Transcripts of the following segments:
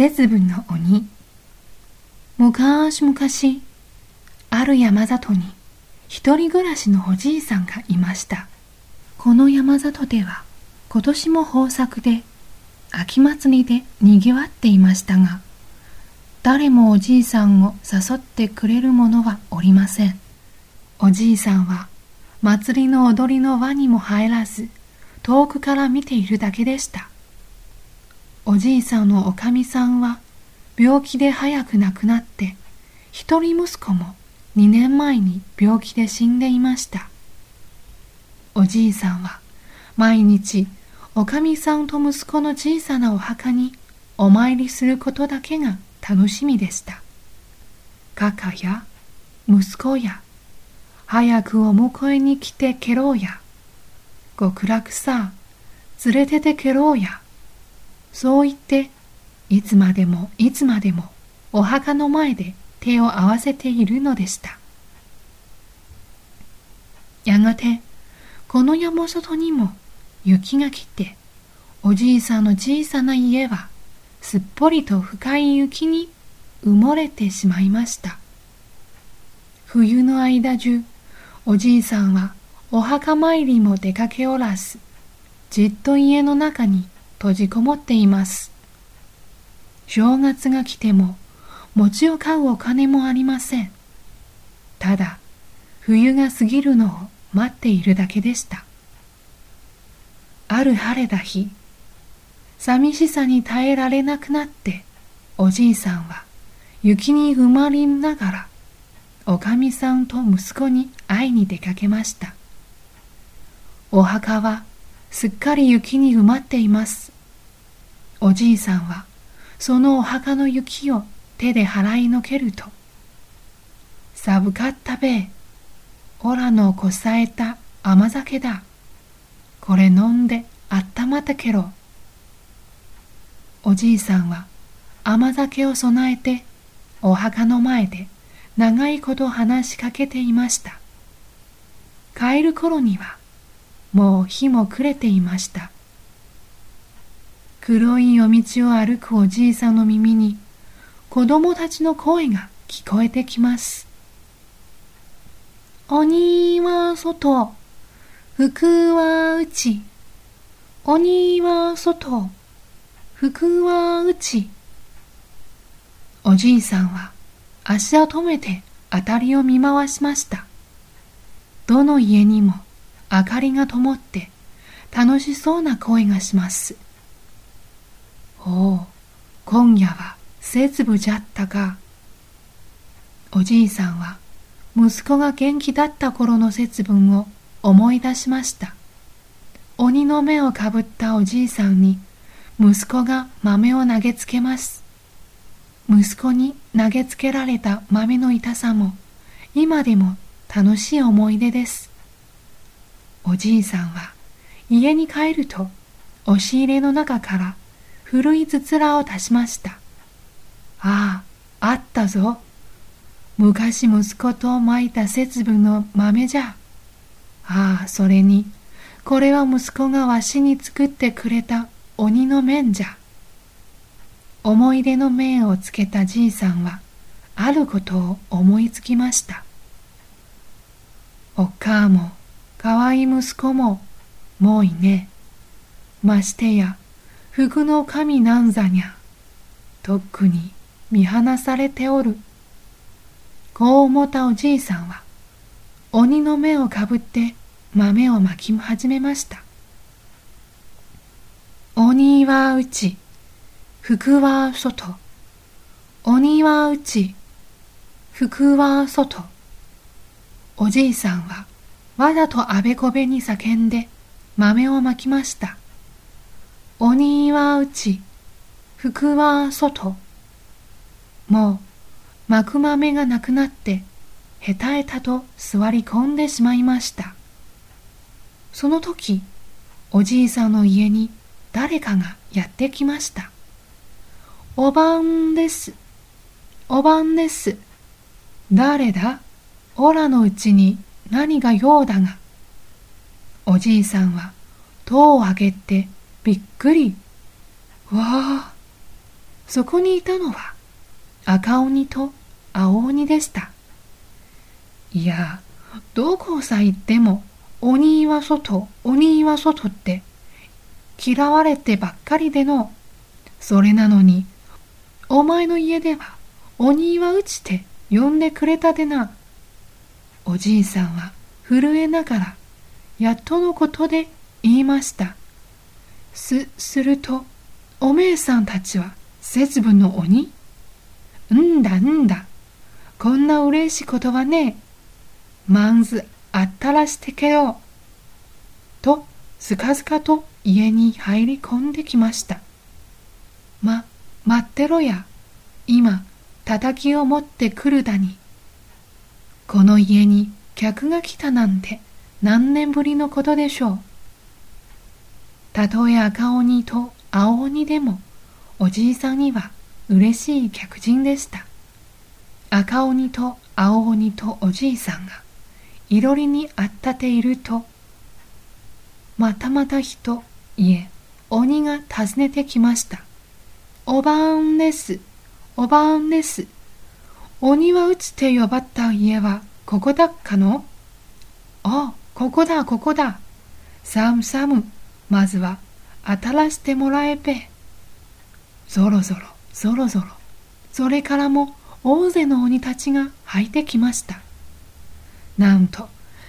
節分の鬼。昔々ある山里に一人暮らしのおじいさんがいました。この山里では今年も豊作で秋祭りでにぎわっていましたが誰もおじいさんを誘ってくれる者はおりません。おじいさんは祭りの踊りの輪にも入らず遠くから見ているだけでした。おじいさんのおかみさんは病気で早く亡くなって一人息子も2年前に病気で死んでいました。おじいさんは毎日おかみさんと息子の小さなお墓にお参りすることだけが楽しみでした。カカや息子や早くお迎えに来てけろうや極楽さ連れててけろうやそう言っていつまでもいつまでもお墓の前で手を合わせているのでした。やがてこの山外にも雪が来ておじいさんの小さな家はすっぽりと深い雪に埋もれてしまいました。冬の間中おじいさんはお墓参りも出かけおらずじっと家の中に閉じこもっています。正月が来ても餅を買うお金もありません。ただ、冬が過ぎるのを待っているだけでした。ある晴れた日、寂しさに耐えられなくなって、おじいさんは雪に埋まりながら、おかみさんと息子に会いに出かけました。お墓はすっかり雪に埋まっています。おじいさんはそのお墓の雪を手で払いのけると、寒かったべえ、オラのこさえた甘酒だ。これ飲んであったまったけろ。おじいさんは甘酒を備えてお墓の前で長いこと話しかけていました。帰る頃にはもう日も暮れていました。黒い夜道を歩くおじいさんの耳に子供たちの声が聞こえてきます。鬼は外、福は内。鬼は外、福は内。おじいさんは足を止めてあたりを見回しました。どの家にも明かりが灯って楽しそうな声がします。おお、今夜は節分じゃったか。おじいさんは息子が元気だった頃の節分を思い出しました。鬼の目をかぶったおじいさんに息子が豆を投げつけます。息子に投げつけられた豆の痛さも今でも楽しい思い出です。おじいさんは家に帰ると押し入れの中から古いつづらを足しました。ああ、あったぞ。昔息子とまいた節分の豆じゃ。ああ、それに、これは息子がわしに作ってくれた鬼の面じゃ。思い出の面をつけたじいさんは、あることを思いつきました。おっかあも、かわい息子も、もういね。ましてや、福の神なんざにゃ、とっくに見放されておる。こう思ったおじいさんは、鬼の目をかぶって豆をまき始めました。鬼は内、福は外。鬼は内、福は外。おじいさんはわざとあべこべに叫んで豆をまきました。鬼は内、福は外。もう、巻く豆がなくなって、へたへたと座り込んでしまいました。その時、おじいさんの家に誰かがやってきました。おばんです。おばんです。誰だ？オラのうちに何が用だが。おじいさんは戸を開けてびっくり。わあ、そこにいたのは赤鬼と青鬼でした。いや、どこさ行っても鬼は外、鬼は外って嫌われてばっかりでの。それなのに、お前の家では鬼はうちて呼んでくれたでな。おじいさんは震えながら、やっとのことで言いました。す、すると、おめえさんたちは節分の鬼？うんだうんだ。こんな嬉しいことはねえ。まんずあったらしてけよ。と、ずかずかと家に入り込んできました。ま、待ってろや。今、叩きを持ってくるだに。この家に客が来たなんて何年ぶりのことでしょう。たとえ赤鬼と青鬼でもおじいさんには嬉しい客人でした。赤鬼と青鬼とおじいさんがいろりにあったていると、またまた人、いえ、鬼が訪ねてきました。おばんです。おばんです。鬼は打つて呼ばった家はここだっかの？あ、ここだ、ここだ。サムサム、まずは当たらしてもらえべ。ぞろぞろ、ぞろぞろ。それからも大勢の鬼たちが入ってきました。なんと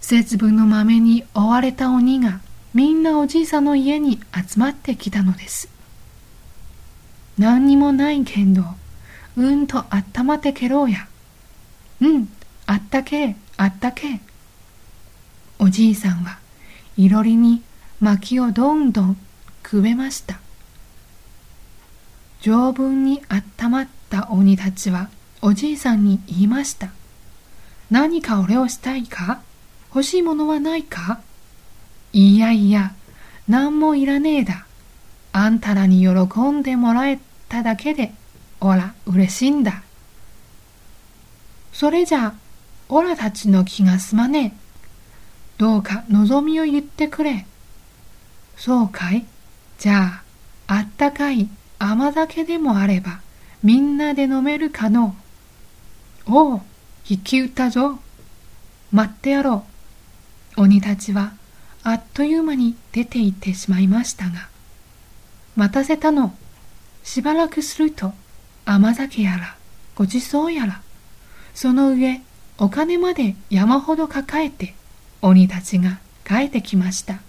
節分の豆に追われた鬼がみんなおじいさんの家に集まってきたのです。何にもないけんど、うんとあったまってけろうや。うん、あったけあったけおじいさんはいろりに薪をどんどんくべました。条文にあったまった鬼たちはおじいさんに言いました。何か俺をしたいか？欲しいものはないか？いやいや、何もいらねえだ。あんたらに喜んでもらえただけで、おら、嬉しいんだ。それじゃ、おらたちの気が済まねえ。どうか望みを言ってくれ。そうかいじゃあ、あったかい甘酒でもあれば、みんなで飲めるかのおう、引き打ったぞ。待ってやろう。鬼たちはあっという間に出て行ってしまいましたが、待たせたの。しばらくすると甘酒やらごちそうやら、その上お金まで山ほど抱えて鬼たちが帰ってきました。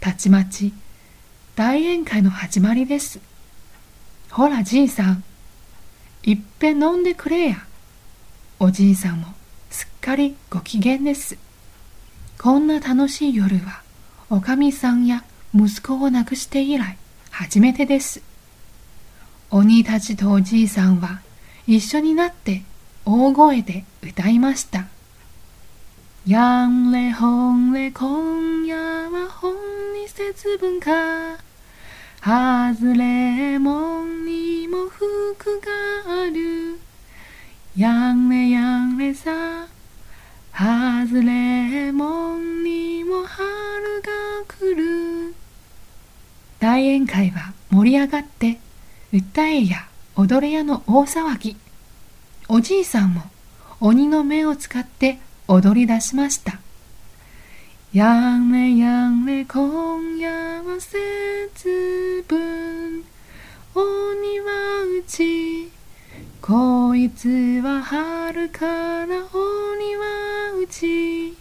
たちまち大宴会の始まりです。ほらじいさん、いっぺん飲んでくれや。おじいさんもすっかりご機嫌です。こんな楽しい夜は、おかみさんや息子を亡くして以来、初めてです。鬼たちとおじいさんは一緒になって大声で歌いました。やんれほんれ今夜は本に節分か。はずれもんにも服がある。やんれやんれさはずれもんにも春が来る大宴会は盛り上がって歌えや踊れやの大騒ぎ。おじいさんも鬼の目を使って踊り出しました。やんれやんれ今夜は節分。鬼はうち。こいつは春から鬼はうち。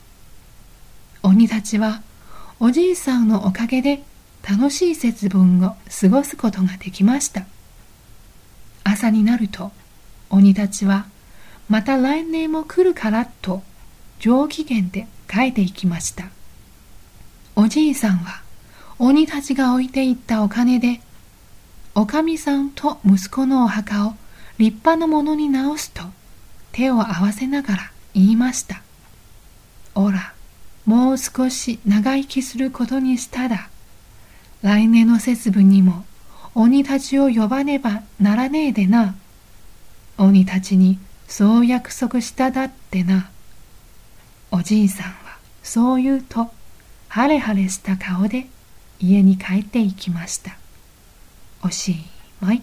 鬼たちはおじいさんのおかげで楽しい節分を過ごすことができました。朝になると鬼たちはまた来年も来るからと上機嫌で帰っていきましたおじいさんは鬼たちが置いていったお金でおかみさんと息子のお墓を立派なものに直すと手を合わせながら言いました。おら、もう少し長生きすることにしただ。来年の節分にも鬼たちを呼ばねばならねえでな。鬼たちにそう約束しただってな。おじいさんはそう言うと、ハレハレした顔で家に帰っていきました。おしまい。